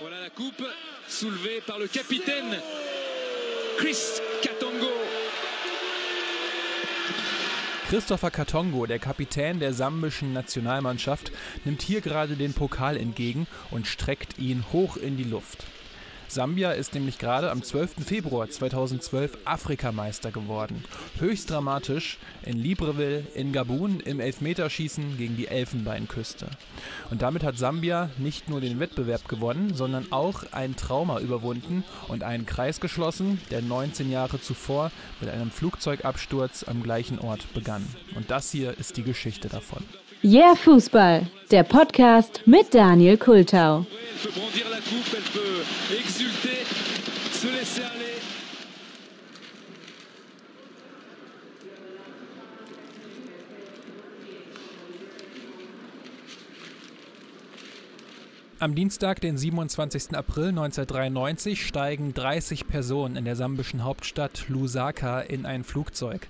Voilà la coupe soulevée par le capitaine Chris Katongo. Christopher Katongo, der Kapitän der sambischen Nationalmannschaft, nimmt hier gerade den Pokal entgegen und streckt ihn hoch in die Luft. Sambia ist nämlich gerade am 12. Februar 2012 Afrikameister geworden. Höchst dramatisch in Libreville in Gabun im Elfmeterschießen gegen die Elfenbeinküste. Und damit hat Sambia nicht nur den Wettbewerb gewonnen, sondern auch ein Trauma überwunden und einen Kreis geschlossen, der 19 Jahre zuvor mit einem Flugzeugabsturz am gleichen Ort begann. Und das hier ist die Geschichte davon. Yeah Fußball, der Podcast mit Daniel Kultau. Am Dienstag, den 27. April 1993, steigen 30 Personen in der sambischen Hauptstadt Lusaka in ein Flugzeug,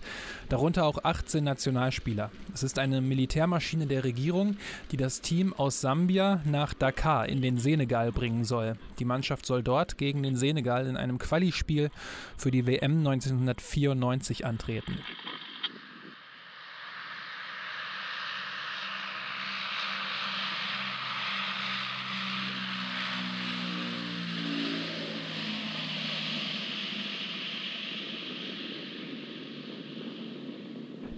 darunter auch 18 Nationalspieler. Es ist eine Militärmaschine der Regierung, die das Team aus Sambia nach Dakar in den Senegal bringen soll. Die Mannschaft soll dort gegen den Senegal in einem Quali-Spiel für die WM 1994 antreten.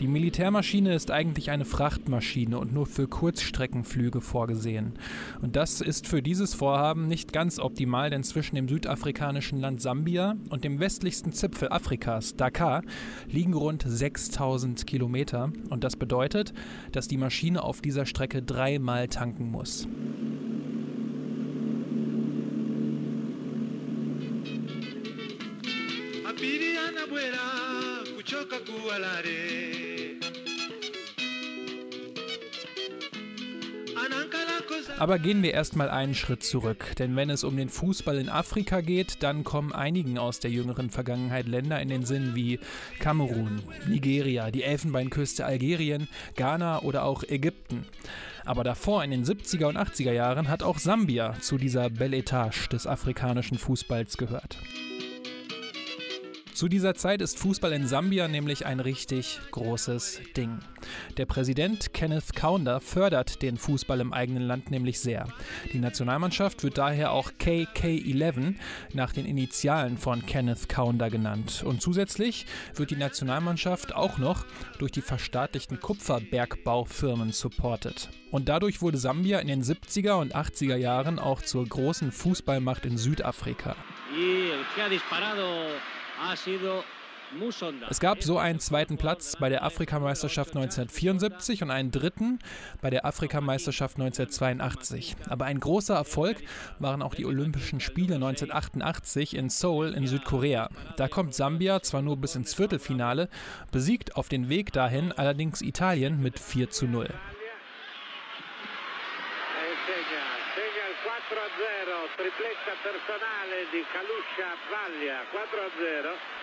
Die Militärmaschine ist eigentlich eine Frachtmaschine und nur für Kurzstreckenflüge vorgesehen. Und das ist für dieses Vorhaben nicht ganz optimal, denn zwischen dem südafrikanischen Land Sambia und dem westlichsten Zipfel Afrikas, Dakar, liegen rund 6000 Kilometer. Und das bedeutet, dass die Maschine auf dieser Strecke dreimal tanken muss. Aber gehen wir erstmal einen Schritt zurück, denn wenn es um den Fußball in Afrika geht, dann kommen einigen aus der jüngeren Vergangenheit Länder in den Sinn wie Kamerun, Nigeria, die Elfenbeinküste Algerien, Ghana oder auch Ägypten. Aber davor in den 70er und 80er Jahren hat auch Sambia zu dieser Belle Etage des afrikanischen Fußballs gehört. Zu dieser Zeit ist Fußball in Sambia nämlich ein richtig großes Ding. Der Präsident Kenneth Kaunda fördert den Fußball im eigenen Land nämlich sehr. Die Nationalmannschaft wird daher auch KK11 nach den Initialen von Kenneth Kaunda genannt. Und zusätzlich wird die Nationalmannschaft auch noch durch die verstaatlichten Kupferbergbaufirmen supportet. Und dadurch wurde Sambia in den 70er und 80er Jahren auch zur großen Fußballmacht in Südafrika. Y es gab so einen zweiten Platz bei der Afrikameisterschaft 1974 und einen dritten bei der Afrikameisterschaft 1982. Aber ein großer Erfolg waren auch die Olympischen Spiele 1988 in Seoul in Südkorea. Da kommt Sambia zwar nur bis ins Viertelfinale, besiegt auf den Weg dahin allerdings Italien mit 4 zu 0.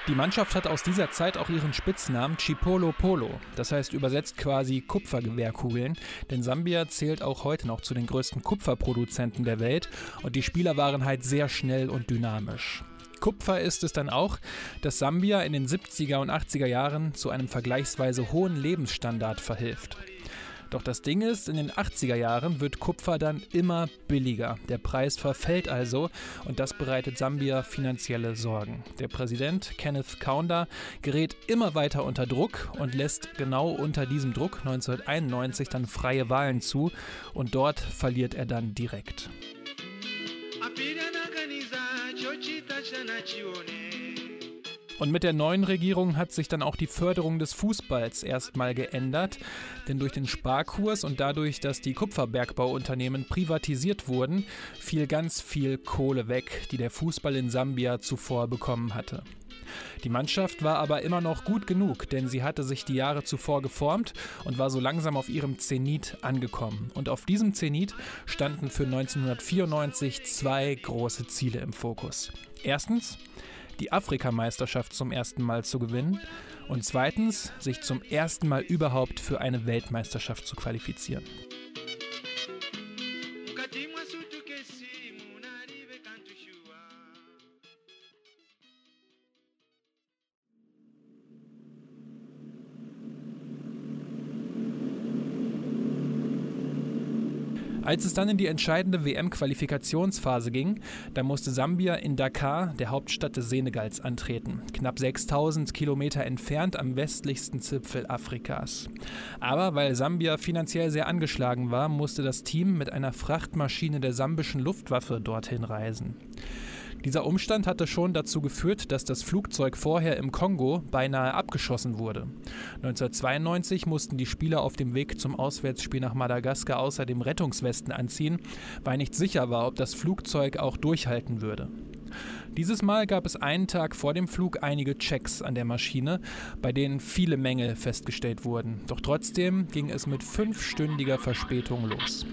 Die Mannschaft hat aus dieser Zeit auch ihren Spitznamen Chipolo Polo, das heißt übersetzt quasi Kupfergewehrkugeln, denn Sambia zählt auch heute noch zu den größten Kupferproduzenten der Welt und die Spieler waren halt sehr schnell und dynamisch. Kupfer ist es dann auch, dass Sambia in den 70er und 80er Jahren zu einem vergleichsweise hohen Lebensstandard verhilft. Doch das Ding ist, in den 80er Jahren wird Kupfer dann immer billiger. Der Preis verfällt also und das bereitet Sambia finanzielle Sorgen. Der Präsident Kenneth Kaunda gerät immer weiter unter Druck und lässt genau unter diesem Druck 1991 dann freie Wahlen zu und dort verliert er dann direkt. Und mit der neuen Regierung hat sich dann auch die Förderung des Fußballs erstmal geändert, denn durch den Sparkurs und dadurch, dass die Kupferbergbauunternehmen privatisiert wurden, fiel ganz viel Kohle weg, die der Fußball in Sambia zuvor bekommen hatte. Die Mannschaft war aber immer noch gut genug, denn sie hatte sich die Jahre zuvor geformt und war so langsam auf ihrem Zenit angekommen. Und auf diesem Zenit standen für 1994 zwei große Ziele im Fokus. Erstens die Afrikameisterschaft zum ersten Mal zu gewinnen und zweitens sich zum ersten Mal überhaupt für eine Weltmeisterschaft zu qualifizieren. Als es dann in die entscheidende WM-Qualifikationsphase ging, da musste Sambia in Dakar, der Hauptstadt des Senegals, antreten, knapp 6000 Kilometer entfernt am westlichsten Zipfel Afrikas. Aber weil Sambia finanziell sehr angeschlagen war, musste das Team mit einer Frachtmaschine der sambischen Luftwaffe dorthin reisen. Dieser Umstand hatte schon dazu geführt, dass das Flugzeug vorher im Kongo beinahe abgeschossen wurde. 1992 mussten die Spieler auf dem Weg zum Auswärtsspiel nach Madagaskar außerdem Rettungswesten anziehen, weil nicht sicher war, ob das Flugzeug auch durchhalten würde. Dieses Mal gab es einen Tag vor dem Flug einige Checks an der Maschine, bei denen viele Mängel festgestellt wurden. Doch trotzdem ging es mit fünfstündiger Verspätung los.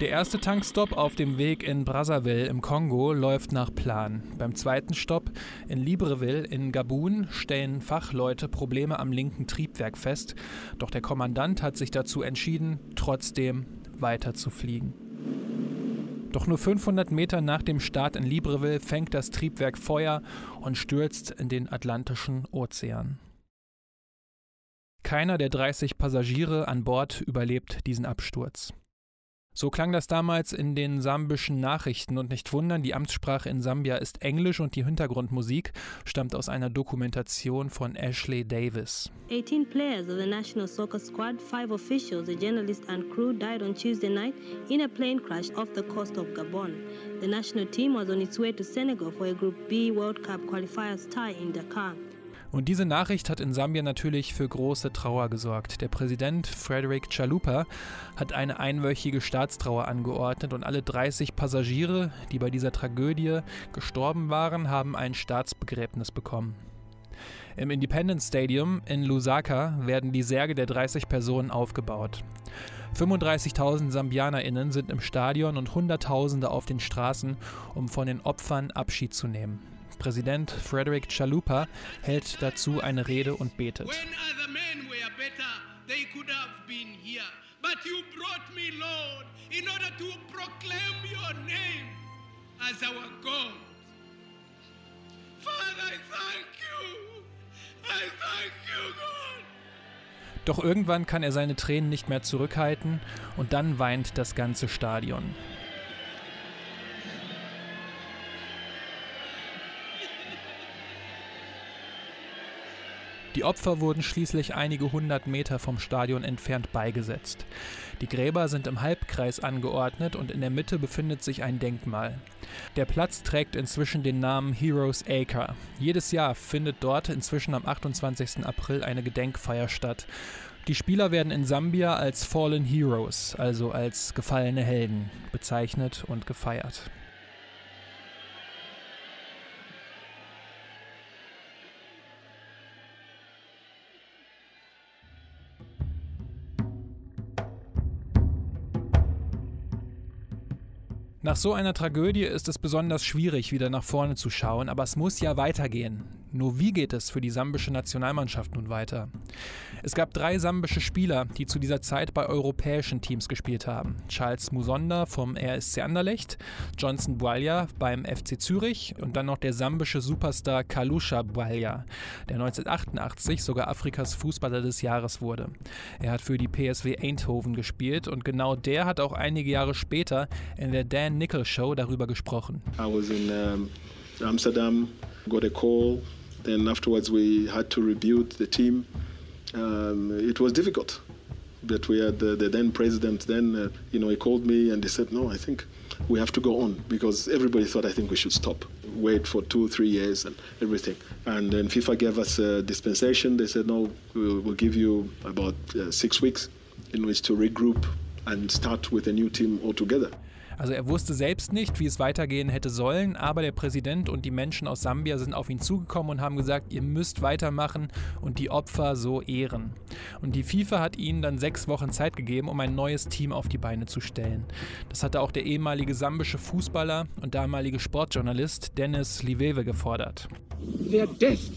Der erste Tankstopp auf dem Weg in Brazzaville im Kongo läuft nach Plan. Beim zweiten Stopp in Libreville in Gabun stellen Fachleute Probleme am linken Triebwerk fest, doch der Kommandant hat sich dazu entschieden, trotzdem weiter zu fliegen. Doch nur 500 Meter nach dem Start in Libreville fängt das Triebwerk Feuer und stürzt in den Atlantischen Ozean. Keiner der 30 Passagiere an Bord überlebt diesen Absturz. So klang das damals in den sambischen Nachrichten und nicht wundern, die Amtssprache in Sambia ist Englisch und die Hintergrundmusik stammt aus einer Dokumentation von Ashley Davis. 18 players of the national soccer squad, five officials, a journalist and crew died on Tuesday night in a plane crash off the coast of Gabon. The national team was on its way to Senegal for a Group B World Cup qualifiers tie in Dakar. Und diese Nachricht hat in Sambia natürlich für große Trauer gesorgt. Der Präsident Frederick Chalupa hat eine einwöchige Staatstrauer angeordnet und alle 30 Passagiere, die bei dieser Tragödie gestorben waren, haben ein Staatsbegräbnis bekommen. Im Independence Stadium in Lusaka werden die Särge der 30 Personen aufgebaut. 35.000 SambianerInnen sind im Stadion und Hunderttausende auf den Straßen, um von den Opfern Abschied zu nehmen. Präsident Frederick Chalupa hält dazu eine Rede und betet. Doch irgendwann kann er seine Tränen nicht mehr zurückhalten und dann weint das ganze Stadion. Die Opfer wurden schließlich einige hundert Meter vom Stadion entfernt beigesetzt. Die Gräber sind im Halbkreis angeordnet und in der Mitte befindet sich ein Denkmal. Der Platz trägt inzwischen den Namen Heroes Acre. Jedes Jahr findet dort inzwischen am 28. April eine Gedenkfeier statt. Die Spieler werden in Sambia als Fallen Heroes, also als gefallene Helden, bezeichnet und gefeiert. Nach so einer Tragödie ist es besonders schwierig, wieder nach vorne zu schauen, aber es muss ja weitergehen. Nur wie geht es für die sambische Nationalmannschaft nun weiter? Es gab drei sambische Spieler, die zu dieser Zeit bei europäischen Teams gespielt haben. Charles Musonda vom RSC Anderlecht, Johnson Bwalya beim FC Zürich und dann noch der sambische Superstar Kalusha Bwalya, der 1988 sogar Afrikas Fußballer des Jahres wurde. Er hat für die PSW Eindhoven gespielt und genau der hat auch einige Jahre später in der Dan Nichols Show darüber gesprochen. I was in um, Amsterdam, got a call Then afterwards, we had to rebuild the team. Um, it was difficult, but we had the, the then president. Then uh, you know he called me and he said, "No, I think we have to go on because everybody thought I think we should stop, wait for two, three years and everything." And then FIFA gave us a dispensation. They said, "No, we'll, we'll give you about uh, six weeks in which to regroup and start with a new team altogether." Also er wusste selbst nicht, wie es weitergehen hätte sollen, aber der Präsident und die Menschen aus Sambia sind auf ihn zugekommen und haben gesagt, ihr müsst weitermachen und die Opfer so ehren. Und die FIFA hat ihnen dann sechs Wochen Zeit gegeben, um ein neues Team auf die Beine zu stellen. Das hatte auch der ehemalige sambische Fußballer und damalige Sportjournalist Dennis Livewe gefordert. Their death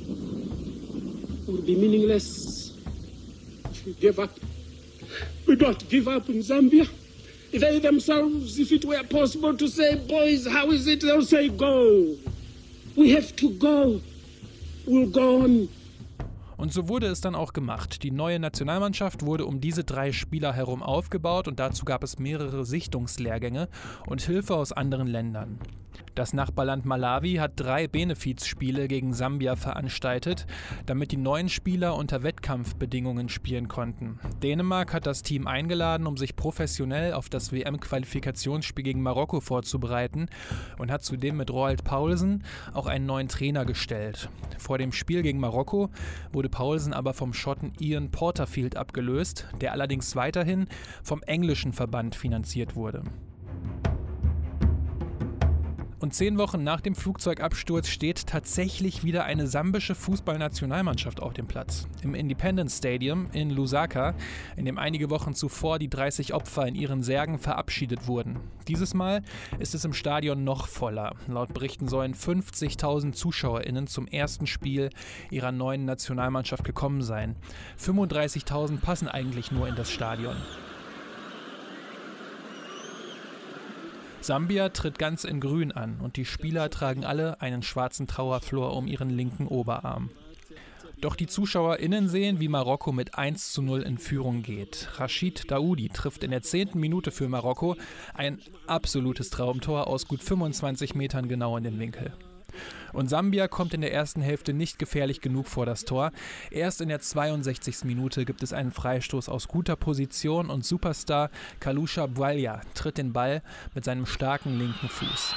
would be meaningless give up. We don't give up in Zambia. They themselves, if it were possible to say, boys, how is it? They'll say, go. We have to go. We'll go on. Und so wurde es dann auch gemacht. Die neue Nationalmannschaft wurde um diese drei Spieler herum aufgebaut und dazu gab es mehrere Sichtungslehrgänge und Hilfe aus anderen Ländern. Das Nachbarland Malawi hat drei Benefizspiele gegen Sambia veranstaltet, damit die neuen Spieler unter Wettkampfbedingungen spielen konnten. Dänemark hat das Team eingeladen, um sich professionell auf das WM-Qualifikationsspiel gegen Marokko vorzubereiten und hat zudem mit Roald Paulsen auch einen neuen Trainer gestellt. Vor dem Spiel gegen Marokko wurde Paulsen aber vom Schotten Ian Porterfield abgelöst, der allerdings weiterhin vom englischen Verband finanziert wurde. Und zehn Wochen nach dem Flugzeugabsturz steht tatsächlich wieder eine sambische Fußballnationalmannschaft auf dem Platz. Im Independence Stadium in Lusaka, in dem einige Wochen zuvor die 30 Opfer in ihren Särgen verabschiedet wurden. Dieses Mal ist es im Stadion noch voller. Laut Berichten sollen 50.000 ZuschauerInnen zum ersten Spiel ihrer neuen Nationalmannschaft gekommen sein. 35.000 passen eigentlich nur in das Stadion. Sambia tritt ganz in Grün an und die Spieler tragen alle einen schwarzen Trauerflor um ihren linken Oberarm. Doch die ZuschauerInnen sehen, wie Marokko mit 1 zu 0 in Führung geht. Rashid Daoudi trifft in der zehnten Minute für Marokko ein absolutes Traumtor aus gut 25 Metern genau in den Winkel. Und Sambia kommt in der ersten Hälfte nicht gefährlich genug vor das Tor. Erst in der 62. Minute gibt es einen Freistoß aus guter Position und Superstar Kalusha Bwalia tritt den Ball mit seinem starken linken Fuß.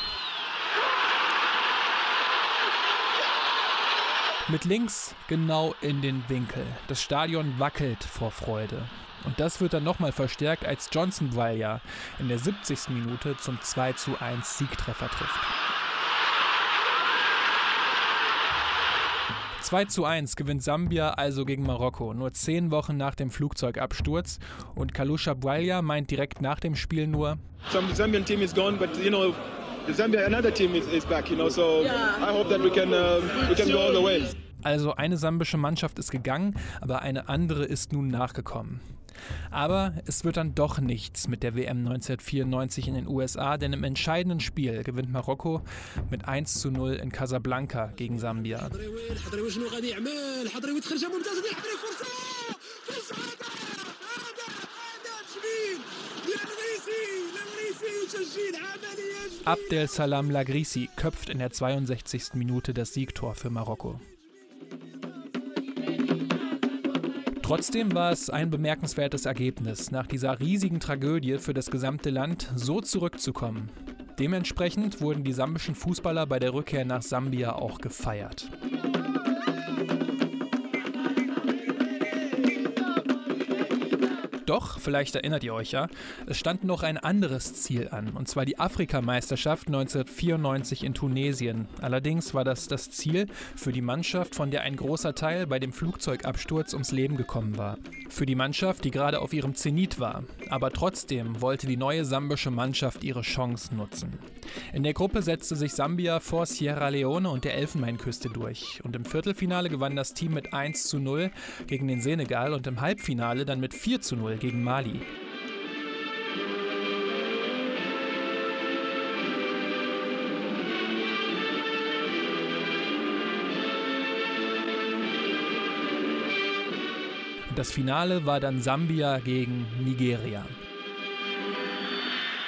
Mit links genau in den Winkel. Das Stadion wackelt vor Freude. Und das wird dann nochmal verstärkt, als Johnson Bwalia in der 70. Minute zum 2 zu 1 Siegtreffer trifft. 2 zu 1 gewinnt Sambia also gegen Marokko, nur zehn Wochen nach dem Flugzeugabsturz. Und Kalusha Bwalia meint direkt nach dem Spiel nur: Some Zambian team is gone, but you know, the Zambia another team is, is back. You know, so I hope that we can uh, we can go all the way. Also eine sambische Mannschaft ist gegangen, aber eine andere ist nun nachgekommen. Aber es wird dann doch nichts mit der WM 1994 in den USA, denn im entscheidenden Spiel gewinnt Marokko mit 1 zu 0 in Casablanca gegen Sambia. Abdel Salam Lagrisi köpft in der 62. Minute das Siegtor für Marokko. Trotzdem war es ein bemerkenswertes Ergebnis, nach dieser riesigen Tragödie für das gesamte Land so zurückzukommen. Dementsprechend wurden die sambischen Fußballer bei der Rückkehr nach Sambia auch gefeiert. Doch, vielleicht erinnert ihr euch ja, es stand noch ein anderes Ziel an, und zwar die Afrikameisterschaft 1994 in Tunesien. Allerdings war das das Ziel für die Mannschaft, von der ein großer Teil bei dem Flugzeugabsturz ums Leben gekommen war. Für die Mannschaft, die gerade auf ihrem Zenit war. Aber trotzdem wollte die neue sambische Mannschaft ihre Chance nutzen. In der Gruppe setzte sich Sambia vor Sierra Leone und der Elfenbeinküste durch. Und im Viertelfinale gewann das Team mit 1 zu 0 gegen den Senegal und im Halbfinale dann mit 4 zu 0 gegen Mali. Das Finale war dann Sambia gegen Nigeria.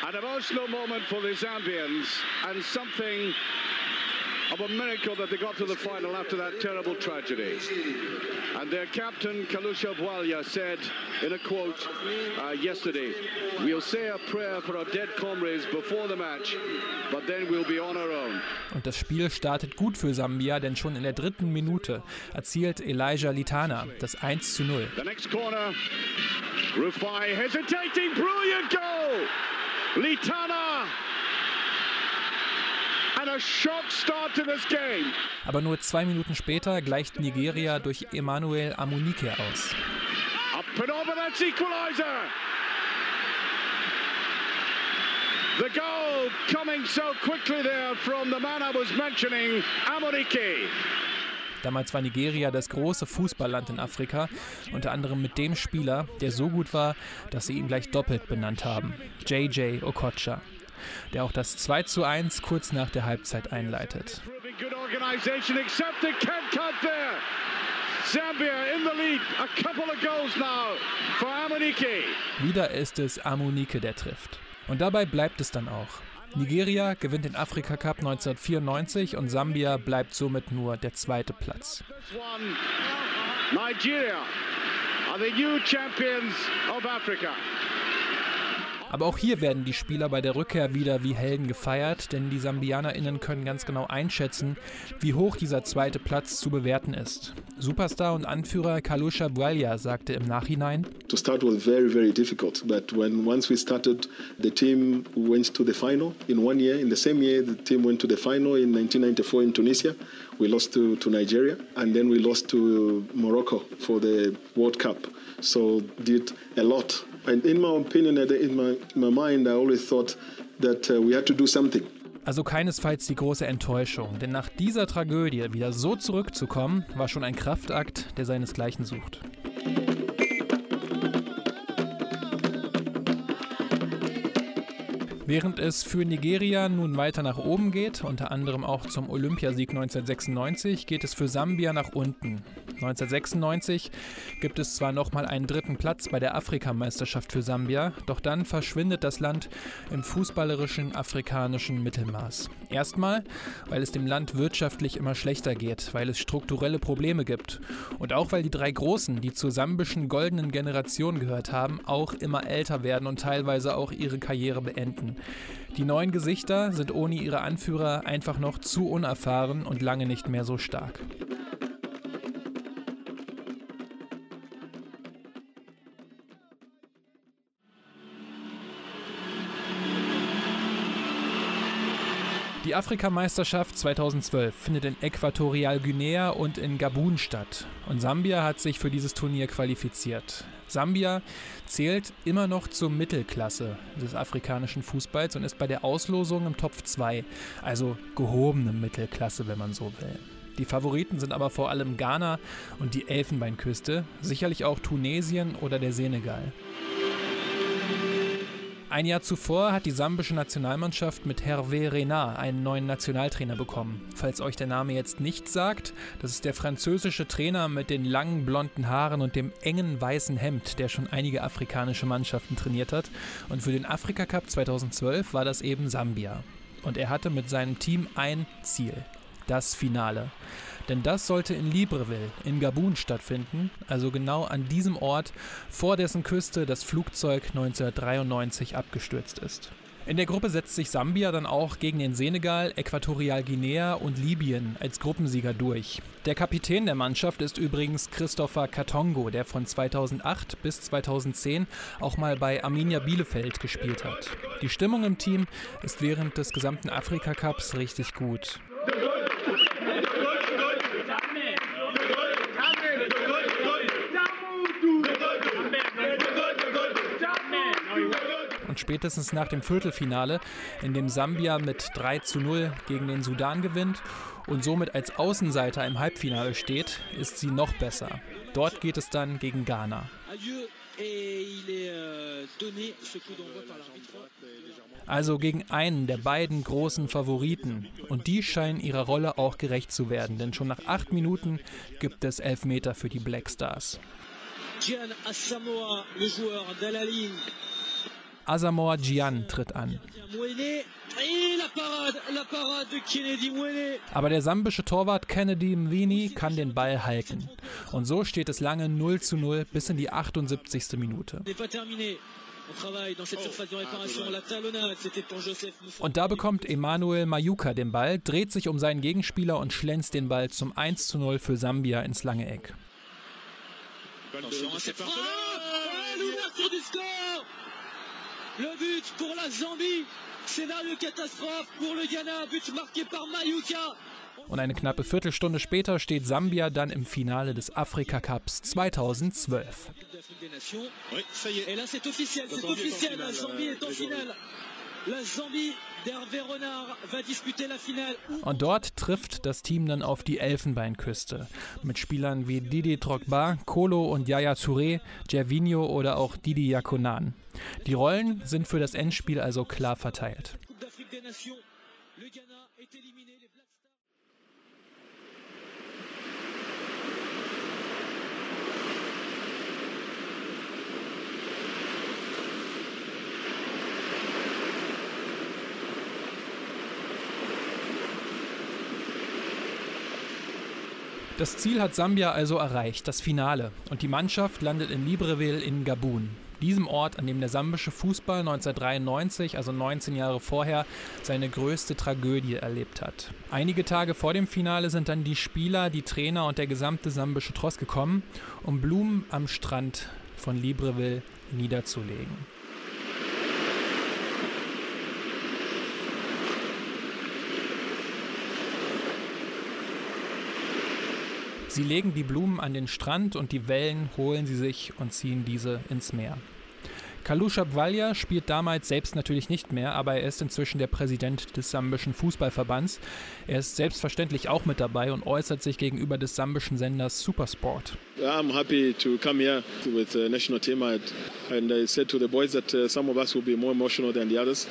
An emotional moment for the Zambians and something of a miracle that they got to the final after that terrible tragedy. And their captain, Kalusha Bwalia, said in a quote uh, yesterday, We'll say a prayer for our dead comrades before the match, but then we'll be on our own. Und das Spiel startet gut für Sambia, denn schon in der dritten Minute erzielt Elijah Litana das 1 zu 0. The next corner, Rufai hesitating, brilliant goal! Litana aber nur zwei Minuten später gleicht Nigeria durch Emmanuel Amunike aus. The goal coming so quickly there from the man I was mentioning, Amunike. Damals war Nigeria das große Fußballland in Afrika, unter anderem mit dem Spieler, der so gut war, dass sie ihn gleich doppelt benannt haben, JJ Okocha, der auch das 2 zu 1 kurz nach der Halbzeit einleitet. Wieder ist es Amunike, der trifft. Und dabei bleibt es dann auch. Nigeria gewinnt den Afrika Cup 1994 und Sambia bleibt somit nur der zweite Platz. Nigeria are the new champions of Africa. Aber auch hier werden die Spieler bei der Rückkehr wieder wie Helden gefeiert, denn die SambianerInnen können ganz genau einschätzen, wie hoch dieser zweite Platz zu bewerten ist. Superstar und Anführer Kalusha Bwalia sagte im Nachhinein: To start was very, very difficult, but when once we started, the team went to the final in one year. In the same year, the team went to the final in 1994 in Tunisia. We lost to, to Nigeria, and then we lost to Morocco for the World Cup. So did a lot And in my opinion, in my, in my mind, I always thought that uh, we had to do something. Also keinesfalls die große Enttäuschung, denn nach dieser Tragödie wieder so zurückzukommen, war schon ein Kraftakt, der seinesgleichen sucht. Während es für Nigeria nun weiter nach oben geht, unter anderem auch zum Olympiasieg 1996, geht es für Sambia nach unten. 1996 gibt es zwar nochmal einen dritten Platz bei der Afrikameisterschaft für Sambia, doch dann verschwindet das Land im fußballerischen afrikanischen Mittelmaß. Erstmal, weil es dem Land wirtschaftlich immer schlechter geht, weil es strukturelle Probleme gibt und auch weil die drei Großen, die zur sambischen goldenen Generation gehört haben, auch immer älter werden und teilweise auch ihre Karriere beenden. Die neuen Gesichter sind ohne ihre Anführer einfach noch zu unerfahren und lange nicht mehr so stark. Die Afrikameisterschaft 2012 findet in Äquatorialguinea und in Gabun statt. Und Sambia hat sich für dieses Turnier qualifiziert. Sambia zählt immer noch zur Mittelklasse des afrikanischen Fußballs und ist bei der Auslosung im Topf 2, also gehobene Mittelklasse, wenn man so will. Die Favoriten sind aber vor allem Ghana und die Elfenbeinküste, sicherlich auch Tunesien oder der Senegal. Ein Jahr zuvor hat die sambische Nationalmannschaft mit Hervé Renard einen neuen Nationaltrainer bekommen. Falls euch der Name jetzt nicht sagt, das ist der französische Trainer mit den langen blonden Haaren und dem engen weißen Hemd, der schon einige afrikanische Mannschaften trainiert hat. Und für den Afrika Cup 2012 war das eben Sambia. Und er hatte mit seinem Team ein Ziel, das Finale. Denn das sollte in Libreville in Gabun stattfinden, also genau an diesem Ort, vor dessen Küste das Flugzeug 1993 abgestürzt ist. In der Gruppe setzt sich Sambia dann auch gegen den Senegal, Äquatorialguinea und Libyen als Gruppensieger durch. Der Kapitän der Mannschaft ist übrigens Christopher Katongo, der von 2008 bis 2010 auch mal bei Arminia Bielefeld gespielt hat. Die Stimmung im Team ist während des gesamten Afrika Cups richtig gut. Und spätestens nach dem Viertelfinale, in dem Sambia mit 3 zu 0 gegen den Sudan gewinnt und somit als Außenseiter im Halbfinale steht, ist sie noch besser. Dort geht es dann gegen Ghana. Also gegen einen der beiden großen Favoriten. Und die scheinen ihrer Rolle auch gerecht zu werden, denn schon nach acht Minuten gibt es Elfmeter für die Black Stars. Gian Asamoah, le joueur de la ligne, Asamoah Gyan tritt an. Aber der sambische Torwart Kennedy Mwini kann den Ball halten. Und so steht es lange 0 zu 0 bis in die 78. Minute. Und da bekommt Emanuel Mayuka den Ball, dreht sich um seinen Gegenspieler und schlänzt den Ball zum 1 zu 0 für Sambia ins lange Eck. Le but pour la Zambie. Scénario Katastrophe pour le Ghana. But marqué par Mayuka. Und eine knappe Viertelstunde später steht Sambia dann im Finale des Afrika Cups 2012. Und dort trifft das Team dann auf die Elfenbeinküste mit Spielern wie Didi Drogba, Kolo und Yaya Touré, Gervinho oder auch Didi Yakonan. Die Rollen sind für das Endspiel also klar verteilt. Das Ziel hat Sambia also erreicht, das Finale. Und die Mannschaft landet in Libreville in Gabun. Diesem Ort, an dem der sambische Fußball 1993, also 19 Jahre vorher, seine größte Tragödie erlebt hat. Einige Tage vor dem Finale sind dann die Spieler, die Trainer und der gesamte sambische Tross gekommen, um Blumen am Strand von Libreville niederzulegen. Sie legen die Blumen an den Strand und die Wellen holen sie sich und ziehen diese ins Meer. Kalusha Bwalya spielt damals selbst natürlich nicht mehr, aber er ist inzwischen der Präsident des sambischen Fußballverbands. Er ist selbstverständlich auch mit dabei und äußert sich gegenüber des sambischen Senders Supersport. I'm happy to come here with the national team and I said to the boys that uh, some of us will be more emotional than the others,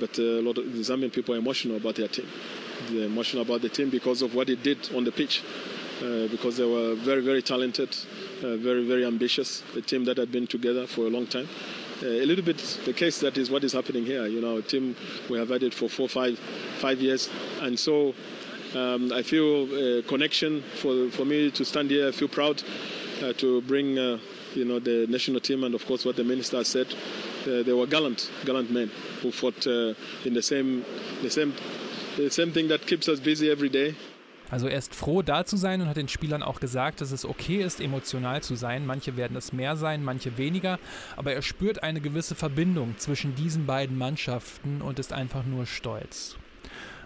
but uh, a lot of the Zambian people are emotional about their team. They're emotional about the team because of what it did on the pitch. Uh, because they were very, very talented, uh, very, very ambitious, a team that had been together for a long time. Uh, a little bit the case that is what is happening here. You know, a team we have had it for four, five, five years, and so um, I feel a connection for for me to stand here. I feel proud uh, to bring. Uh, you know the national team, and of course, what the minister said, they were gallant, gallant men who fought in the same, the same, the same thing that keeps us busy every day. Also er ist froh, da zu sein und hat den Spielern auch gesagt, dass es okay ist, emotional zu sein. Manche werden es mehr sein, manche weniger, aber er spürt eine gewisse Verbindung zwischen diesen beiden Mannschaften und ist einfach nur stolz.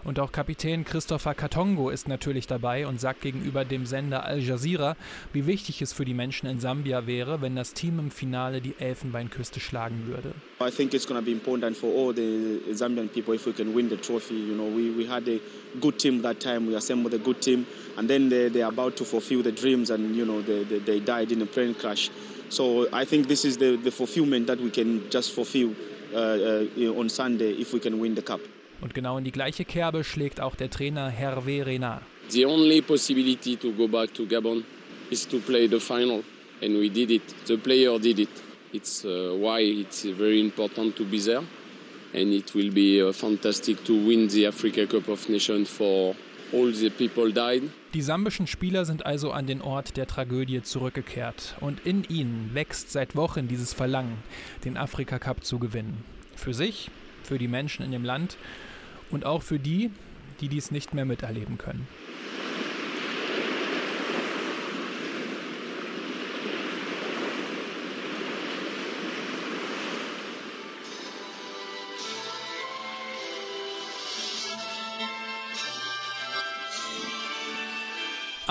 Und auch Kapitän Christopher Katongo ist natürlich dabei und sagt gegenüber dem Sender Al Jazeera, wie wichtig es für die Menschen in Sambia wäre, wenn das Team im Finale die Elfenbeinküste schlagen würde. I think it's going to be important for all the Zambian people if we can win the trophy. You know, we, we had a good team that time. We assembled a good team, and then they they're about to fulfill the dreams, and you know they, they, they died in a plane crash. So I think this is the, the fulfillment that we can just fulfill uh, uh, on Sunday if we can win the cup. Und genau in die gleiche Kerbe schlägt auch der Trainer Hervé Renard. The only possibility to go back to Gabon is to play the final, and we did it. The player did it. It's uh, why it's very important to be there, and it will be uh, fantastic to win the Africa Cup of Nations for all the people died. Die sambischen Spieler sind also an den Ort der Tragödie zurückgekehrt und in ihnen wächst seit Wochen dieses Verlangen, den Afrika Cup zu gewinnen. Für sich, für die Menschen in dem Land und auch für die, die dies nicht mehr miterleben können.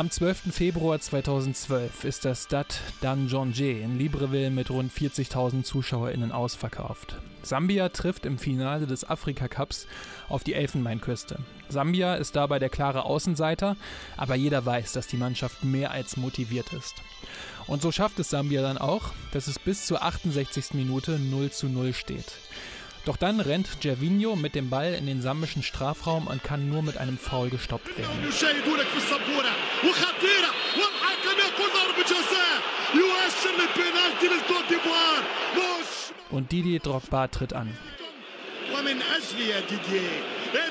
Am 12. Februar 2012 ist das Stade d'Anjonge in Libreville mit rund 40.000 ZuschauerInnen ausverkauft. Sambia trifft im Finale des Afrika Cups auf die Elfenbeinküste. Sambia ist dabei der klare Außenseiter, aber jeder weiß, dass die Mannschaft mehr als motiviert ist. Und so schafft es Sambia dann auch, dass es bis zur 68. Minute 0 zu 0 steht. Doch dann rennt Gervinho mit dem Ball in den sambischen Strafraum und kann nur mit einem Foul gestoppt werden. Und Didier Drogba tritt an. ومن أجل يا ديدييه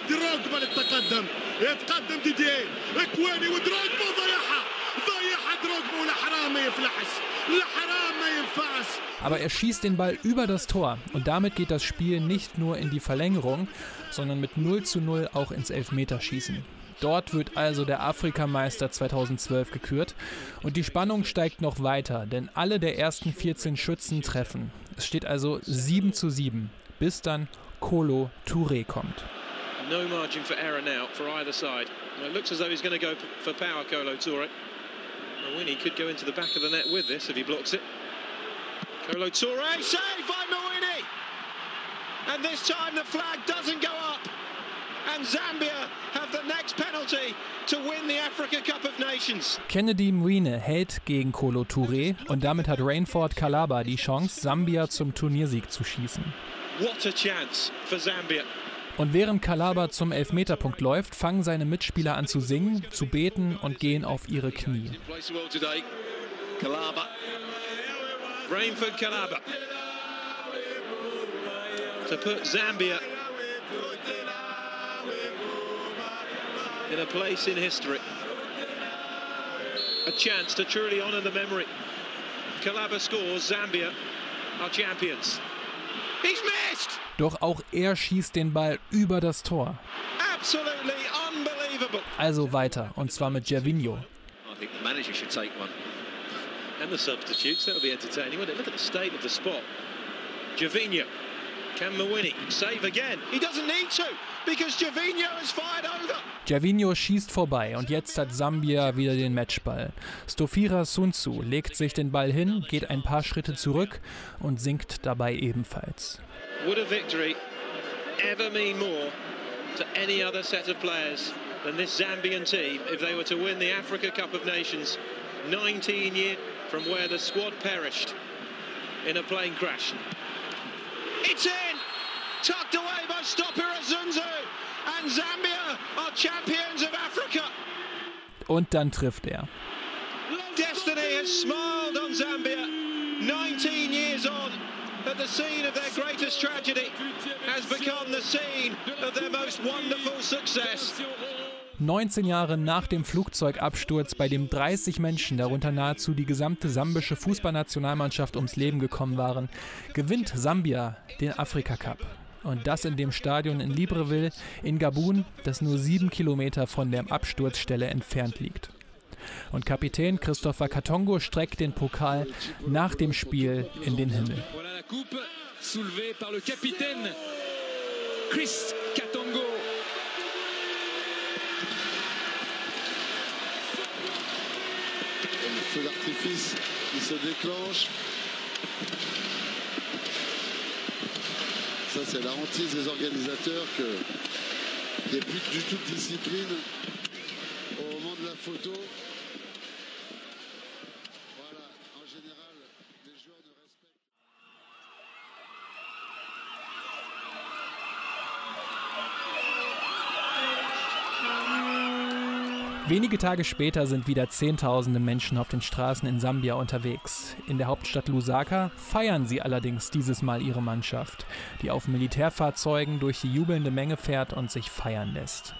دروجبا للتقدم يتقدم ديدييه اكواني ودروجبا ضيعها ضيعها دروجبا ولا حرام ما يفلحش لا حرام ما ينفعش aber er schießt den Ball über das Tor und damit geht das Spiel nicht nur in die Verlängerung, sondern mit 0 zu 0 auch ins Elfmeterschießen. Dort wird also der Afrikameister 2012 gekürt und die Spannung steigt noch weiter, denn alle der ersten 14 Schützen treffen. Es steht also 7 zu 7, bis dann Kolo Touré kommt. No margin for error now for either side. It looks as though he's going to go for power, Kolo Touré. Winnie could go into the back of the net with this if he blocks it. Kolo Touré, save by Mawini! and this time the flag doesn't go up. And Zambia have the next penalty to win the Africa Cup of Nations. Kennedy Mwine hält gegen Kolo Touré und damit hat Rainford Kalaba die Chance, Sambia zum Turniersieg zu schießen. What a chance for Zambia. Und während Kalaba zum Elfmeterpunkt läuft, fangen seine Mitspieler an zu singen, zu beten und gehen auf ihre Knie. Kalaba. Rainford Kalaba. To put Zambia in a place in history. A chance to truly honour the memory. Kalaba scores, Zambia are champions. He's missed! Doch auch er schießt den Ball über das Tor. Absolutely unbelievable. Also weiter, und zwar mit Gervinho. I think the manager should take one. And the substitutes, that'll be entertaining, wouldn't it? Look at the state of the spot. Gervinho. Can Mawini save again? He doesn't need to, because Gervinho has fired over. Gervinho schießt vorbei und jetzt hat Sambia wieder den Matchball. Stofira Sunzu legt sich den Ball hin, geht ein paar Schritte zurück und sinkt dabei ebenfalls. Would a victory ever mean more to any other set of players than this Zambian team if they were to win the Africa Cup of Nations 19 years from where the squad perished in a plane crash? It's in! Tucked away by Stopira Zunzu! And Zambia are champions of Africa! Und dann trifft er. Destiny has smiled on Zambia. 19 years on, at the scene of their greatest tragedy, has become the scene of their most wonderful success. 19 Jahre nach dem Flugzeugabsturz, bei dem 30 Menschen, darunter nahezu die gesamte sambische Fußballnationalmannschaft ums Leben gekommen waren, gewinnt Sambia den Afrika Cup. Und das in dem Stadion in Libreville in Gabun, das nur sieben Kilometer von der Absturzstelle entfernt liegt. Und Kapitän Christopher Katongo streckt den Pokal nach dem Spiel in den Himmel. Chris Katongo feu d'artifice qui se déclenche. Ça, c'est la hantise des organisateurs qu'il n'y ait plus du tout de discipline au moment de la photo. Wenige Tage später sind wieder Zehntausende Menschen auf den Straßen in Sambia unterwegs. In der Hauptstadt Lusaka feiern sie allerdings dieses Mal ihre Mannschaft, die auf Militärfahrzeugen durch die jubelnde Menge fährt und sich feiern lässt.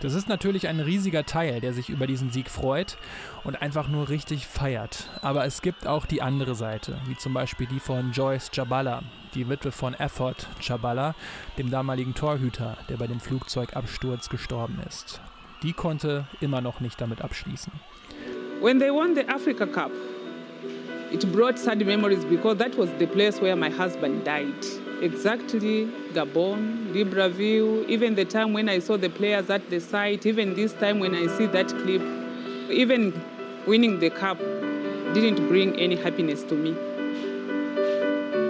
Das ist natürlich ein riesiger Teil, der sich über diesen Sieg freut und einfach nur richtig feiert. Aber es gibt auch die andere Seite, wie zum Beispiel die von Joyce Jabala, die Witwe von Effort Jabala, dem damaligen Torhüter, der bei dem Flugzeugabsturz gestorben ist. Die konnte immer noch nicht damit abschließen. When they won the Africa Cup, it brought sad memories because that was the place where my husband died. Exactly, Gabon, Libreville, even the time when I saw the players at the site, even this time when I see that clip, even winning the cup didn't bring any happiness to me.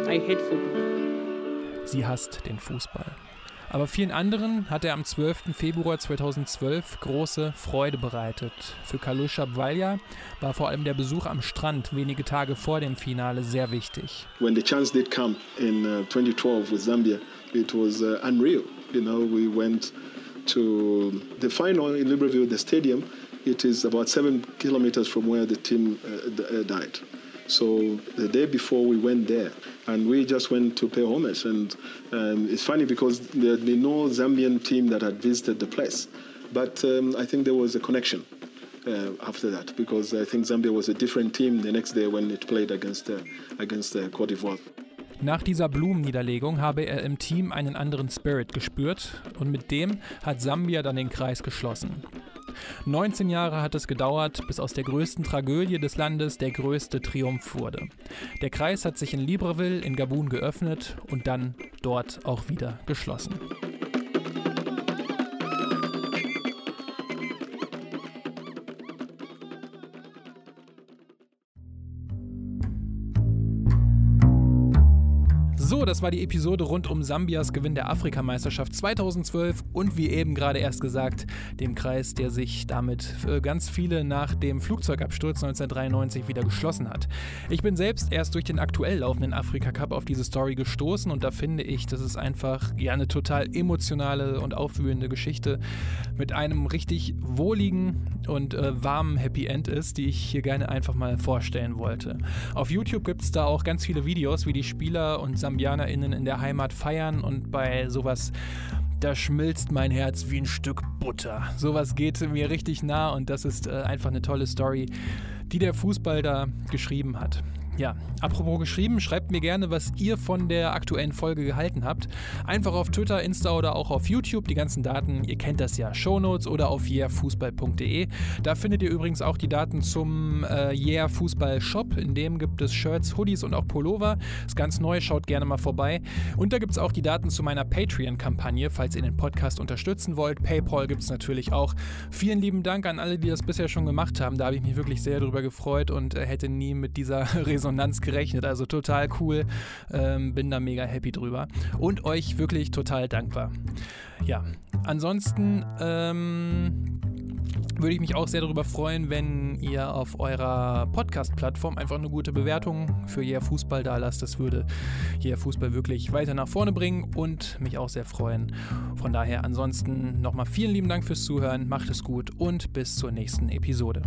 I hate football. Sie hasst den Fußball. Aber vielen anderen hat er am 12. Februar 2012 große Freude bereitet. Für Kalusha Bvalya war vor allem der Besuch am Strand wenige Tage vor dem Finale sehr wichtig. When the chance did come in uh, 2012 with Zambia, it was uh, unreal. You know, we went to the final in Libreville, the stadium. It is about seven kilometers from where the team uh, uh died. So the day before we went there, and we just went to pay homage. And um, it's funny because there had been no Zambian team that had visited the place, but um, I think there was a connection. Uh, after that, because I think Zambia was a different team the next day when it played against, uh, against uh, Cote d'Ivoire. Nach dieser Blumenniederlegung habe er im Team einen anderen Spirit gespürt und mit dem hat Sambia dann den Kreis geschlossen. 19 Jahre hat es gedauert, bis aus der größten Tragödie des Landes der größte Triumph wurde. Der Kreis hat sich in Libreville in Gabun geöffnet und dann dort auch wieder geschlossen. Das war die Episode rund um Sambias Gewinn der Afrikameisterschaft 2012 und wie eben gerade erst gesagt, dem Kreis, der sich damit für ganz viele nach dem Flugzeugabsturz 1993 wieder geschlossen hat. Ich bin selbst erst durch den aktuell laufenden Afrika Cup auf diese Story gestoßen und da finde ich, das ist einfach ja eine total emotionale und aufwühlende Geschichte mit einem richtig wohligen und äh, warmen Happy End ist, die ich hier gerne einfach mal vorstellen wollte. Auf YouTube gibt es da auch ganz viele Videos, wie die Spieler und SambianerInnen in der Heimat feiern und bei sowas da schmilzt mein Herz wie ein Stück Butter. Sowas geht mir richtig nah und das ist äh, einfach eine tolle Story, die der Fußball da geschrieben hat. Ja, apropos geschrieben, schreibt mir gerne, was ihr von der aktuellen Folge gehalten habt. Einfach auf Twitter, Insta oder auch auf YouTube. Die ganzen Daten, ihr kennt das ja, Shownotes oder auf yeahfußball.de. Da findet ihr übrigens auch die Daten zum äh, Yeah Fußball Shop. In dem gibt es Shirts, Hoodies und auch Pullover. ist ganz neu, schaut gerne mal vorbei. Und da gibt es auch die Daten zu meiner Patreon-Kampagne, falls ihr den Podcast unterstützen wollt. PayPal gibt es natürlich auch. Vielen lieben Dank an alle, die das bisher schon gemacht haben. Da habe ich mich wirklich sehr drüber gefreut und äh, hätte nie mit dieser Resonanz Resonanz gerechnet. Also total cool. Ähm, bin da mega happy drüber. Und euch wirklich total dankbar. Ja, ansonsten ähm, würde ich mich auch sehr darüber freuen, wenn ihr auf eurer Podcast-Plattform einfach eine gute Bewertung für Yeah Fußball da lasst. Das würde Yeah Fußball wirklich weiter nach vorne bringen und mich auch sehr freuen. Von daher ansonsten nochmal vielen lieben Dank fürs Zuhören, macht es gut und bis zur nächsten Episode.